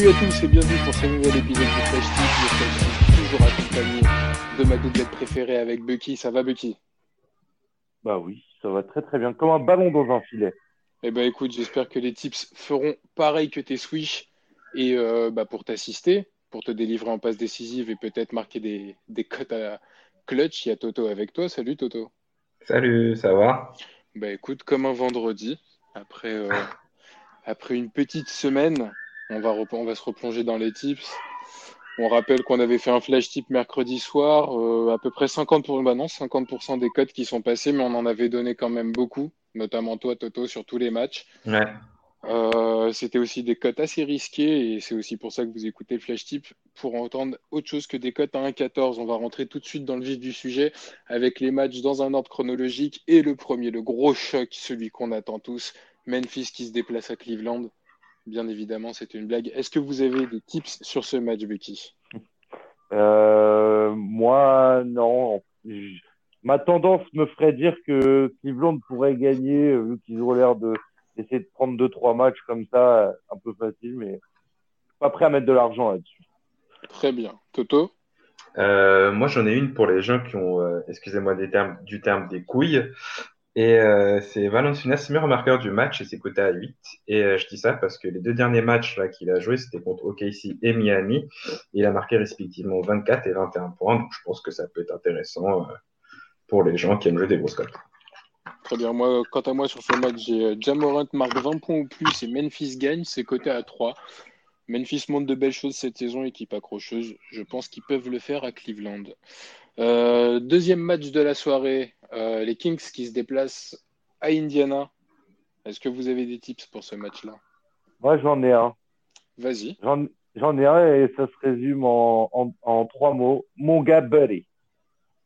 Salut à tous et bienvenue pour ce nouvel épisode du Flash Tip. Le Flash Tip toujours accompagné de ma doublette préférée avec Bucky. Ça va Bucky? Bah oui, ça va très très bien. Comme un ballon dans un filet. Eh ben écoute, j'espère que les tips feront pareil que tes swish et euh, bah, pour t'assister, pour te délivrer en passe décisive et peut-être marquer des, des cotes à clutch. Il y a Toto avec toi. Salut Toto. Salut, ça va? Bah écoute, comme un vendredi, après, euh, après une petite semaine, on va, on va se replonger dans les tips. On rappelle qu'on avait fait un flash tip mercredi soir, euh, à peu près 50%, pour, bah non, 50 des codes qui sont passés, mais on en avait donné quand même beaucoup, notamment toi, Toto, sur tous les matchs. Ouais. Euh, C'était aussi des cotes assez risquées et c'est aussi pour ça que vous écoutez le flash tip pour entendre autre chose que des cotes à 1,14. On va rentrer tout de suite dans le vif du sujet avec les matchs dans un ordre chronologique et le premier, le gros choc, celui qu'on attend tous, Memphis qui se déplace à Cleveland. Bien évidemment, c'était une blague. Est-ce que vous avez des tips sur ce match, Becky euh, Moi, non. Ma tendance me ferait dire que Cleveland pourrait gagner, vu qu'ils ont l'air de d'essayer de prendre deux trois matchs comme ça, un peu facile, mais pas prêt à mettre de l'argent là-dessus. Très bien. Toto? Euh, Moi, j'en ai une pour les gens qui ont, euh, excusez-moi des termes, du terme des couilles. Et euh, c'est Valenciunas, meilleur marqueur du match, et c'est coté à 8. Et euh, je dis ça parce que les deux derniers matchs qu'il a joué, c'était contre OKC et Miami. Il a marqué respectivement 24 et 21 points. Donc je pense que ça peut être intéressant euh, pour les gens qui aiment jouer des grosses cotes. Très bien. Moi, quant à moi, sur ce match, j'ai Jamorant marque 20 points ou plus et Memphis gagne. C'est coté à 3. Memphis montre de belles choses cette saison, équipe accrocheuse. Je pense qu'ils peuvent le faire à Cleveland. Euh, deuxième match de la soirée, euh, les Kings qui se déplacent à Indiana. Est-ce que vous avez des tips pour ce match-là? Moi, j'en ai un. Vas-y. J'en ai un et ça se résume en, en, en trois mots. Mon gars Buddy.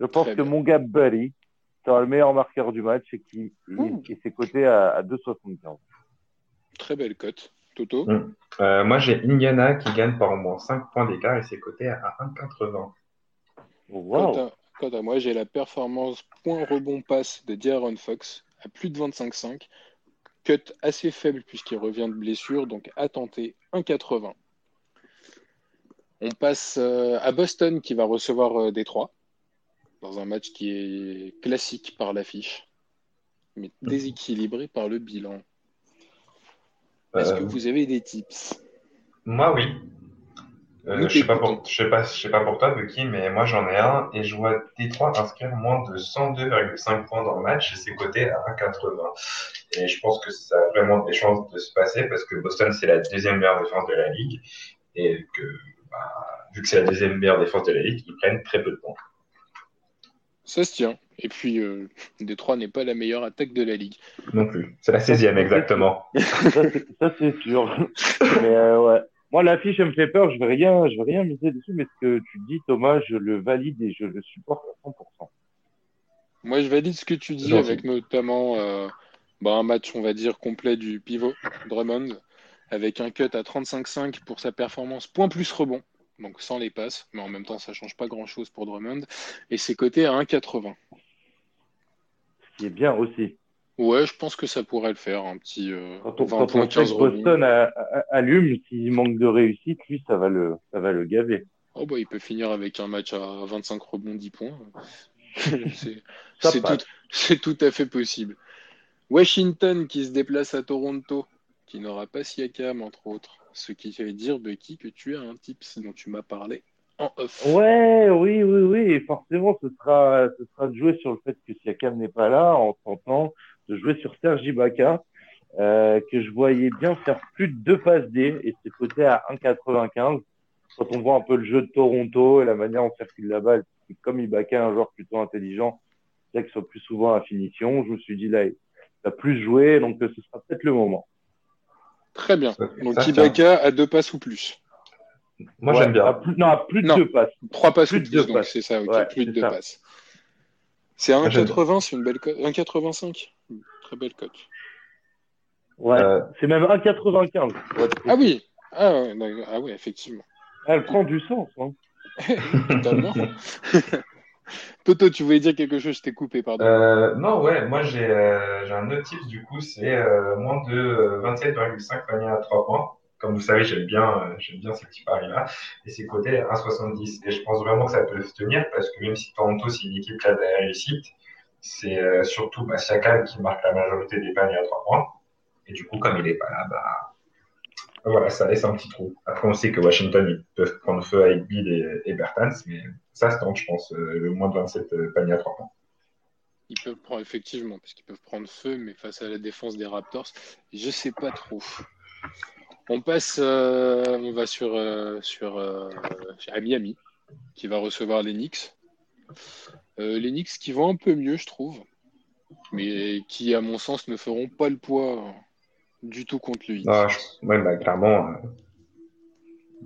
Je pense que mon gars Buddy sera le meilleur marqueur du match et qui Mmh. c'est coté à, à 2,75. Très belle cote. Toto? Mm. Euh, moi, j'ai Indiana qui gagne par au moins 5 points d'écart et c'est coté à 1,80. Wow. Quant, à, moi, j'ai la performance point rebond passe de D'Aaron Fox à plus de 25,5. Cut assez faible puisqu'il revient de blessure, donc à tenter 1,80. On passe euh, à Boston qui va recevoir euh, Détroit dans un match qui est classique par l'affiche, mais déséquilibré par le bilan. Est-ce que Euh, vous avez des tips? Moi, oui. Euh, je sais pas pour, je sais pas, je sais pas pour toi, Bucky, mais moi j'en ai un et je vois Détroit inscrire moins de 102,5 points dans le match et c'est coté à 1,80. Et je pense que ça a vraiment des chances de se passer parce que Boston c'est la deuxième meilleure défense de la ligue et que, bah, vu que c'est la deuxième meilleure défense de la ligue, ils prennent très peu de points. Ça se tient. Et puis, euh, Détroit n'est pas la meilleure attaque de la ligue. Non plus. C'est la 16e exactement. Ça, c'est- ça, c'est sûr. Mais euh, ouais. Moi, l'affiche, elle me fait peur. Je vais rien, je vais rien miser dessus. Mais ce que tu dis, Thomas, je le valide et je le supporte à 100%. Moi, je valide ce que tu dis avec notamment euh, bah, un match, on va dire, complet du pivot Drummond, avec un cut à 35,5 pour sa performance, point plus rebond, donc sans les passes, mais en même temps, ça change pas grand-chose pour Drummond, et c'est coté à 1,80. Ce qui est bien aussi. Ouais, je pense que ça pourrait le faire, un petit euh, Quand on, 20 quand points, on sait 15 que rebonds. Boston allume, s'il manque de réussite, lui, ça va le, ça va le gaver. Oh, bah, il peut finir avec un match à 25 rebonds, 10 points. c'est tout, tout à fait possible. Washington qui se déplace à Toronto, qui n'aura pas Siakam, entre autres. Ce qui fait dire, Bucky, que tu as un tips dont tu m'as parlé en off. Ouais, oui, oui, oui. Et forcément, ce sera, ce sera de jouer sur le fait que Siakam n'est pas là, en tentant de jouer sur Serge Ibaka, euh, que je voyais bien faire plus de deux passes D, et c'est coté à 1,95. Quand on voit un peu le jeu de Toronto et la manière dont on circule la balle, c'est comme Ibaka, est un joueur plutôt intelligent, c'est qu'il soit plus souvent à finition. Je me suis dit là, il va plus jouer, donc euh, ce sera peut-être le moment. Très bien. Donc ça, Ibaka à deux passes ou plus? Moi Ouais, j'aime bien. à plus- non, à plus de Non. deux passes. Trois passes Plus ou de plus, deux donc passes. c'est ça, ok, Ouais, plus de c'est deux ça. passes. C'est à Moi, j'aime 1,80, c'est une belle cote. 1,85 Très belle cote. Ouais. Euh, C'est même 1,95. pour être Ah oui ah, ouais, d'accord. ah oui, effectivement. Elle prend du sens. Hein. Totalement. Toto, tu voulais dire quelque chose, je t'ai coupé, pardon. Euh, non, ouais, moi j'ai euh, un autre tips du coup, c'est euh, moins de euh, 27,5 paniers à 3 points. comme vous savez, j'aime bien, j'aime bien ces petits paris-là. Et c'est coté 1,70. Et je pense vraiment que ça peut se tenir parce que même si Toronto, c'est une équipe qui a de la réussite, c'est surtout bah, qui marque la majorité des paniers à 3 points. Et du coup, comme il est pas là, bah, voilà, ça laisse un petit trou. Après, on sait que Washington, ils peuvent prendre feu avec Bill et, et Bertans, mais ça se tente, je pense, euh, le moins de 27 euh, paniers à 3 points. Ils peuvent prendre, effectivement, parce qu'ils peuvent prendre feu, mais face à la défense des Raptors, je sais pas trop. On passe, euh, on va sur, sur Miami, qui va recevoir les Knicks. Les Knicks qui vont un peu mieux, je trouve, mais qui, à mon sens, ne feront pas le poids du tout contre hit. Ah, bah, clairement, euh,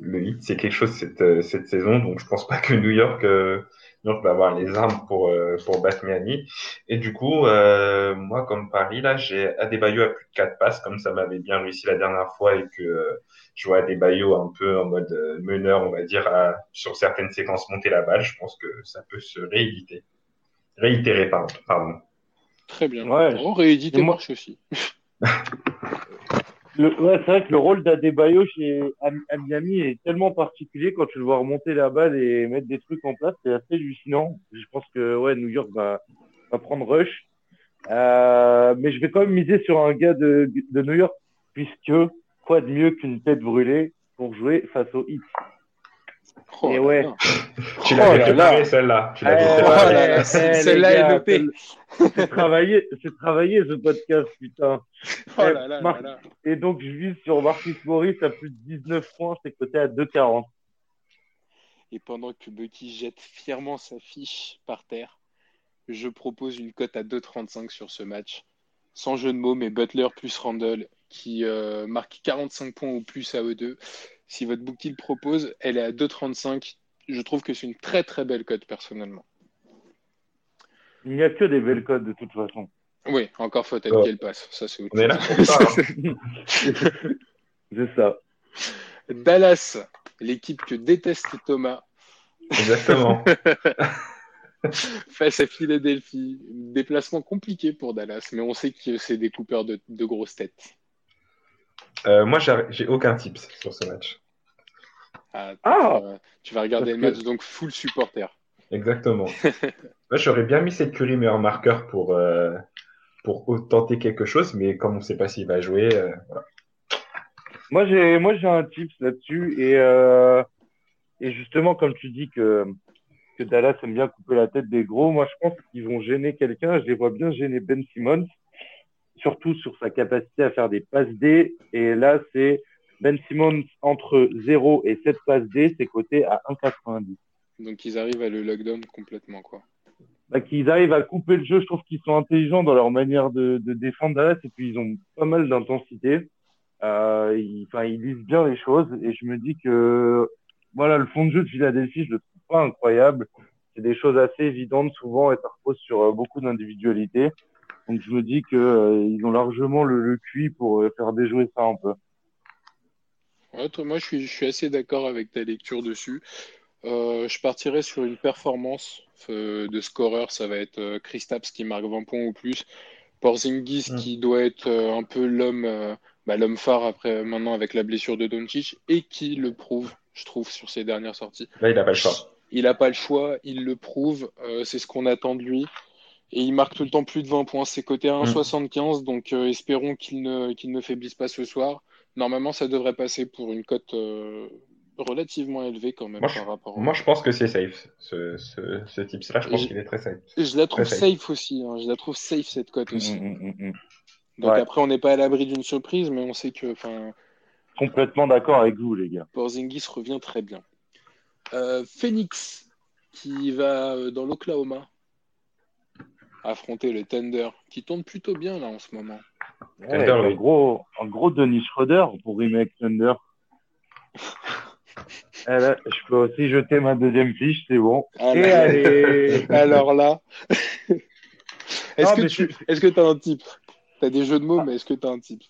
le hit, c'est quelque chose cette, euh, cette saison, donc je pense pas que New York, euh, New York va avoir les armes pour, pour battre Miami. Et du coup, moi, comme Paris, là, j'ai Adebayo à plus de 4 passes, comme ça m'avait bien réussi la dernière fois et que je vois Adebayo un peu en mode meneur, on va dire, sur certaines séquences monter la balle. Je pense que ça peut se rééditer. Réitérer, pardon. Très bien. Ouais. rééditer marche aussi. Le, ouais, c'est vrai que le rôle d'Adebayo chez à, Miami est tellement particulier quand tu le vois remonter la balle et mettre des trucs en place, c'est assez hallucinant. Je pense que ouais, New York va, va prendre rush. Euh, mais je vais quand même miser sur un gars de, de New York, puisque quoi de mieux qu'une tête brûlée pour jouer face au Heat? Oh et ouais. Tu l'as préparé celle-là. Tu l'as Celle-là est notée. C'est travaillé, c'est travaillé ce podcast, putain. Oh là là, là Et donc je vise sur Marcus Morris à plus de 19 points, c'est coté à 2,40. Et pendant que Bucky jette fièrement sa fiche par terre, je propose une cote à 2,35 sur ce match. Sans jeu de mots, mais Butler plus Randall qui euh, marque 45 points ou plus à eux deux si votre bookie le propose, elle est à 2,35. Je trouve que c'est une très très belle cote personnellement. Il n'y a que des belles cotes de toute façon. Oui, encore faut-elle oh. qu'elle passe. Ça, c'est On est là hein. c'est ça. Dallas, l'équipe que déteste Thomas. Exactement. Face à Philadelphie. Déplacement compliqué pour Dallas, mais on sait que c'est des coupeurs de grosses têtes. Euh, moi, j'ai aucun tips sur ce match. Ah, ah tu vas regarder le match, donc full supporter. Exactement. moi, j'aurais bien mis cette Curry meilleur marqueur pour, euh, pour tenter quelque chose, mais comme on ne sait pas s'il va jouer, euh, Moi, j'ai, moi, j'ai un tips là-dessus et, et justement, comme tu dis que, que Dallas aime bien couper la tête des gros, moi, je pense qu'ils vont gêner quelqu'un. Je les vois bien gêner Ben Simmons surtout sur sa capacité à faire des passes D. Et là, c'est Ben Simmons entre 0 et 7 passes D, c'est coté à 1,90. Donc ils arrivent à le lockdown complètement, quoi. Bah, qu'ils arrivent à couper le jeu, je trouve qu'ils sont intelligents dans leur manière de, de défendre Dallas et puis ils ont pas mal d'intensité. Euh, ils, ils lisent bien les choses et je me dis que voilà, le fond de jeu de Philadelphie, je le trouve pas incroyable. C'est des choses assez évidentes souvent et ça repose sur euh, beaucoup d'individualité. Donc je me dis qu'ils euh, ont largement le, le QI pour euh, faire déjouer ça un peu. moi, je suis, je suis assez d'accord avec ta lecture dessus. Euh, je partirais sur une performance de scoreur. Ça va être Kristaps qui marque 20 points ou plus. Porzingis qui doit être un peu l'homme bah, l'homme phare après maintenant avec la blessure de Doncic et qui le prouve, je trouve, sur ses dernières sorties. Là, il n'a pas le choix. Il n'a pas le choix, il le prouve. c'est ce qu'on attend de lui. Et il marque tout le temps plus de 20 points. C'est côté 1,75, mm. donc euh, espérons qu'il ne, qu'il ne faiblisse pas ce soir. Normalement, ça devrait passer pour une cote euh, relativement élevée quand même moi, par rapport. Moi, je pense que c'est safe. Ce, ce, ce type-là, je pense qu'il est très safe. Je la trouve safe. aussi. Hein. Je la trouve safe cette cote aussi. Mm, mm, donc après, on n'est pas à l'abri d'une surprise, mais on sait que. Complètement d'accord avec vous, les gars. Porzingis revient très bien. Euh, Phoenix, qui va dans l'Oklahoma affronter le Thunder, qui tourne plutôt bien là en ce moment. un, gros, un gros Denis Schroeder pour remake Thunder. Eh je peux aussi jeter ma deuxième fiche, c'est bon. allez. Alors là, est-ce que tu est-ce que as un type? Tu as des jeux de mots, ah. mais est-ce que tu as un type?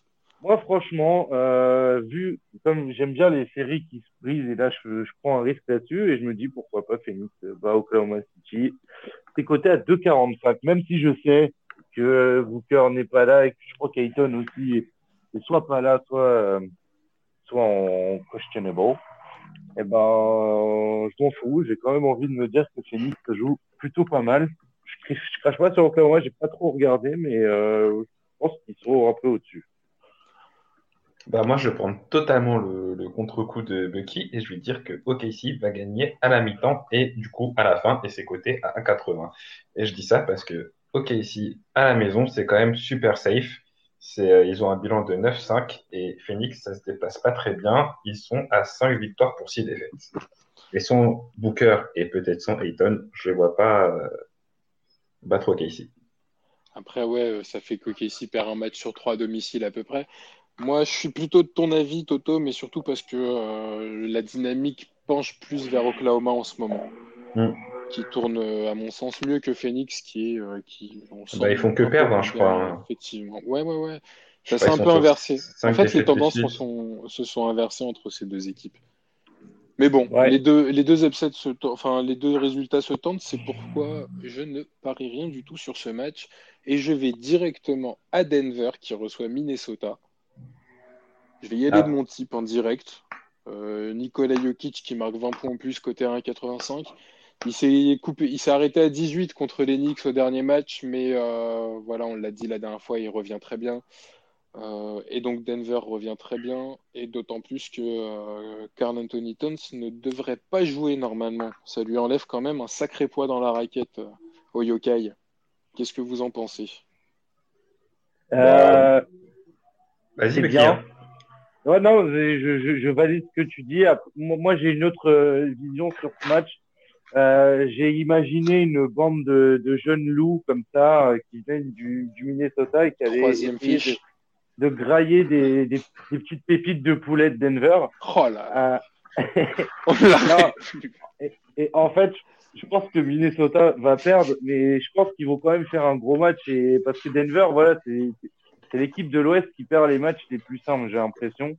Moi, franchement, euh, vu comme j'aime bien les séries qui se brisent, et là, je, je prends un risque là-dessus, et je me dis pourquoi pas Phoenix va au Oklahoma City. C'est coté à 2,45, même si je sais que Booker n'est pas là, et que je crois qu'Ayton aussi est soit pas là, soit, euh, soit en questionable, eh ben, je m'en fous. J'ai quand même envie de me dire que Phoenix joue plutôt pas mal. Je, je crache pas sur Oklahoma, j'ai pas trop regardé, mais euh, je pense qu'ils sont un peu au-dessus. Bah moi, je vais prendre totalement le, le contre-coup de Bucky et je vais dire que OKC va gagner à la mi-temps et du coup à la fin et c'est coté à 1,80. Et je dis ça parce que OKC à la maison, c'est quand même super safe. Euh, ils ont un bilan de 9-5 et Phoenix, ça se déplace pas très bien. Ils sont à 5 victoires pour 6 défaites. Et son Booker et peut-être son Ayton, je les vois pas euh, battre OKC. Après, ouais, ça fait qu'OKC perd un match sur trois à domicile à peu près. Moi, je suis plutôt de ton avis, Toto, mais surtout parce que euh, la dynamique penche plus vers Oklahoma en ce moment. Mm. Qui tourne, euh, à mon sens, mieux que Phoenix, qui est. euh, qui, on sent Bah, ils font que perdre, hein, je crois, hein. Effectivement. Ouais, ouais, ouais. Ça s'est un peu inversé. En fait, les tendances se sont, se sont inversées entre ces deux équipes. Mais bon, Ouais. les deux, les deux upsets se enfin, les deux résultats se tentent, c'est pourquoi je ne parie rien du tout sur ce match et je vais directement à Denver qui reçoit Minnesota. Je vais y aller Ah. de mon type en direct. Euh, Nikola Jokic qui marque 20 points en plus côté 1,85. Il s'est coupé, il s'est arrêté à 18 contre les Knicks au dernier match, mais euh, voilà, on l'a dit la dernière fois, il revient très bien. Euh, et donc Denver revient très bien, et d'autant plus que euh, Carl Anthony Towns ne devrait pas jouer normalement. Ça lui enlève quand même un sacré poids dans la raquette euh, au Yokai. Qu'est-ce que vous en pensez? Euh, Vas-y, bien. Ouais, non, je, je, je valide ce que tu dis. Moi, j'ai une autre euh, vision sur ce match. Euh, j'ai imaginé une bande de, de jeunes loups comme ça euh, qui viennent du, du Minnesota et qui allaient de, de grailler des, des, des petites pépites de poulet de Denver. Oh là, Euh, on l'arrête plus. et en fait, je pense que Minnesota va perdre, mais je pense qu'ils vont quand même faire un gros match et parce que Denver, voilà, c'est c'est l'équipe de l'Ouest qui perd les matchs les plus simples, j'ai l'impression.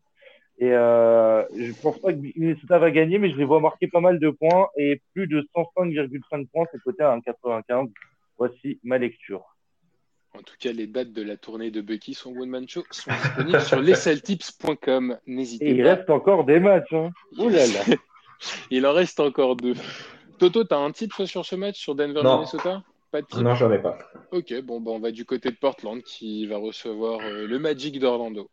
Et euh, je pense pas que Minnesota va gagner, mais je les vois marquer pas mal de points et plus de 105,5 points, c'est coté à 1,95. Voici ma lecture. En tout cas, les dates de la tournée de Bucky son One Man Show sont disponibles sur lesceltips.com. Et N'hésitez il pas. reste encore des matchs. Hein. Ouh là là. Il en reste encore deux. Toto, t'as un type toi, sur ce match, sur Denver Non. Minnesota? Pas de type? Non, j'en ai pas. Ok, bon, bah, on va du côté de Portland qui va recevoir euh, le Magic d'Orlando.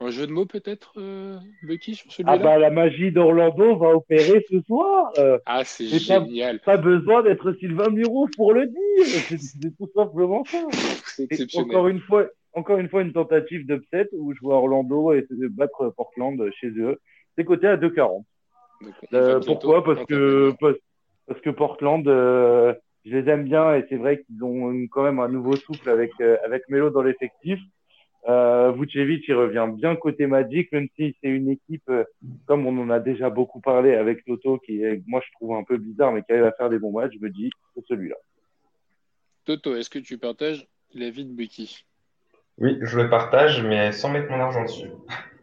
Un jeu de mots peut-être, euh, Bucky, sur Ah celui-là? bah la magie d'Orlando va opérer ce soir. Euh, Ah, c'est pas- génial. pas besoin d'être Sylvain Miro pour le dire. C'est tout simplement ça. C'est Et exceptionnel. encore une fois, encore une fois, une tentative d'upset où je vois Orlando essayer de battre Portland chez eux. C'est coté à 2,40. Donc, on Euh, pourquoi? Parce que parce, parce que Portland, euh, je les aime bien et c'est vrai qu'ils ont quand même un nouveau souffle avec euh, avec Melo dans l'effectif. Euh, Vucevic, il revient bien côté Magic, même si c'est une équipe, euh, comme on en a déjà beaucoup parlé avec Toto, qui est, moi je trouve un peu bizarre, mais qui arrive à faire des bons matchs, je me dis, c'est celui-là. Toto, est-ce que tu partages l'avis de Bucky? Oui, je le partage, mais sans mettre mon argent dessus.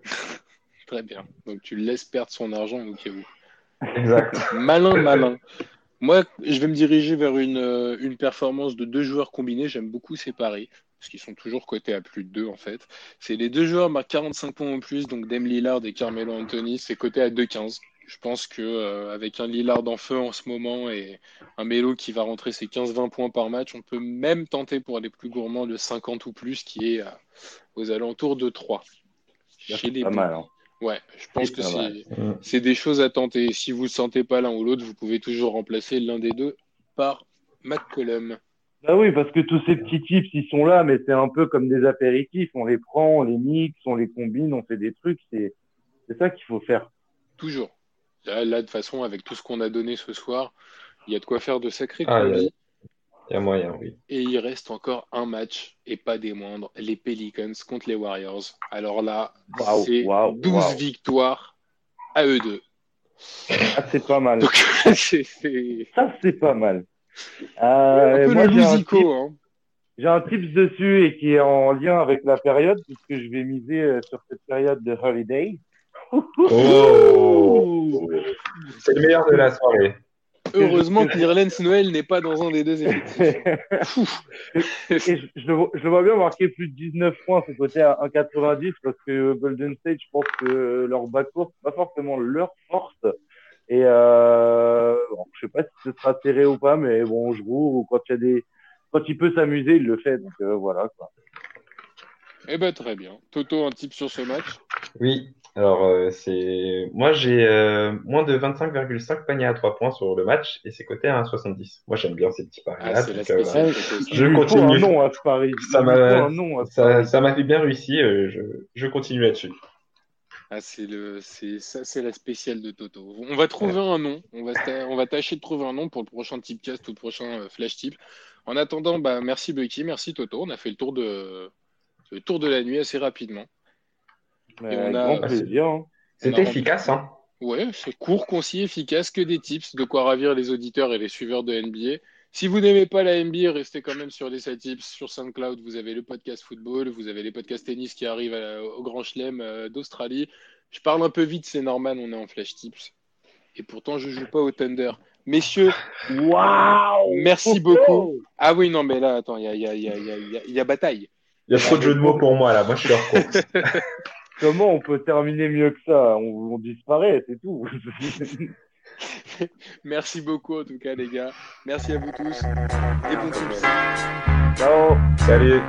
Très bien. Donc tu le laisses perdre son argent au cas où. Exact. Malin, malin. Moi, je vais me diriger vers une, euh, une performance de deux joueurs combinés. J'aime beaucoup ces paris, parce qu'ils sont toujours cotés à plus de deux, en fait. C'est les deux joueurs marquent 45 points en plus, donc Dame Lillard et Carmelo Anthony, c'est coté à 2,15. Je pense que euh, avec un Lillard en feu en ce moment et un Melo qui va rentrer ses 15-20 points par match, on peut même tenter pour les plus gourmands le 50 ou plus, qui est euh, aux alentours de 3. Chez les pas mal. Hein. Ouais, je pense que c'est des choses à tenter. Si vous ne sentez pas l'un ou l'autre, vous pouvez toujours remplacer l'un des deux par McCollum. Bah oui, parce que tous ces petits tips, ils sont là, mais c'est un peu comme des apéritifs. On les prend, on les mixe, on les combine, on fait des trucs. C'est, c'est ça qu'il faut faire. Toujours. Là, là, de toute façon, avec tout ce qu'on a donné ce soir, il y a de quoi faire de sacrés Ah. Il y a- moyen, oui. Et il reste encore un match, et pas des moindres, les Pelicans contre les Warriors. Alors là, c'est waouh, 12 waouh. victoires à eux deux. Ah, c'est pas mal. Donc, Ça, c'est pas mal. un peu moi, le j'ai un, musico. tip, Hein. j'ai un tips dessus et qui est en lien avec la période, puisque je vais miser euh, sur cette période de holiday. Oh C'est le meilleur de la soirée. Heureusement que Nirlens Noël n'est pas dans un des deux effectifs. Et je, je le vois, je le vois bien marquer plus de 19 points ce côté à 1,90 parce que Golden State, je pense que leur backcourt, c'est pas forcément leur force. Et euh, bon, je sais pas si ce sera serré ou pas, mais bon, je roule quand il y a des, quand il peut s'amuser, il le fait. Donc euh, voilà quoi. Eh ben très bien. Toto, un type sur ce match? Oui, alors euh, c'est moi j'ai euh, moins de 25,5 paniers à 3 points sur le match et c'est coté à 1,70. Moi j'aime bien ces petits paris Ah, donc, euh, voilà. Je continue. un nom à ce pari. Ça m'a- Ça, bien réussi, je, je continue là-dessus. Ah, c'est le, c'est ça, c'est la spéciale de Toto. On va trouver un nom. On va, sta- on va tâcher de trouver un nom pour le prochain Tipcast ou le prochain Flash Tip. En attendant, bah, merci Bucky, merci Toto. On a fait le tour de, le tour de la nuit assez rapidement. Mais Et on avec a- grand plaisir. hein. C'était efficace, hein. Ouais, c'est court, concis, efficace, que des tips, de quoi ravir les auditeurs et les suiveurs de NBA. Si vous n'aimez pas la NBA, restez quand même sur les site tips. Sur SoundCloud, vous avez le podcast football, vous avez les podcasts tennis qui arrivent à- au Grand Chelem euh, d'Australie. Je parle un peu vite, c'est normal, on est en flash tips. Et pourtant, je joue pas au Thunder. Messieurs, Waouh Merci beaucoup. ah oui, non, mais là, attends, il y a, y a bataille. Il y a trop de jeux de mots pour moi là, moi je suis hors course. Comment on peut terminer mieux que ça? On, on disparaît, c'est tout. Merci beaucoup, en tout cas, les gars. Merci à vous tous. Et bon tips. Ciao Salut.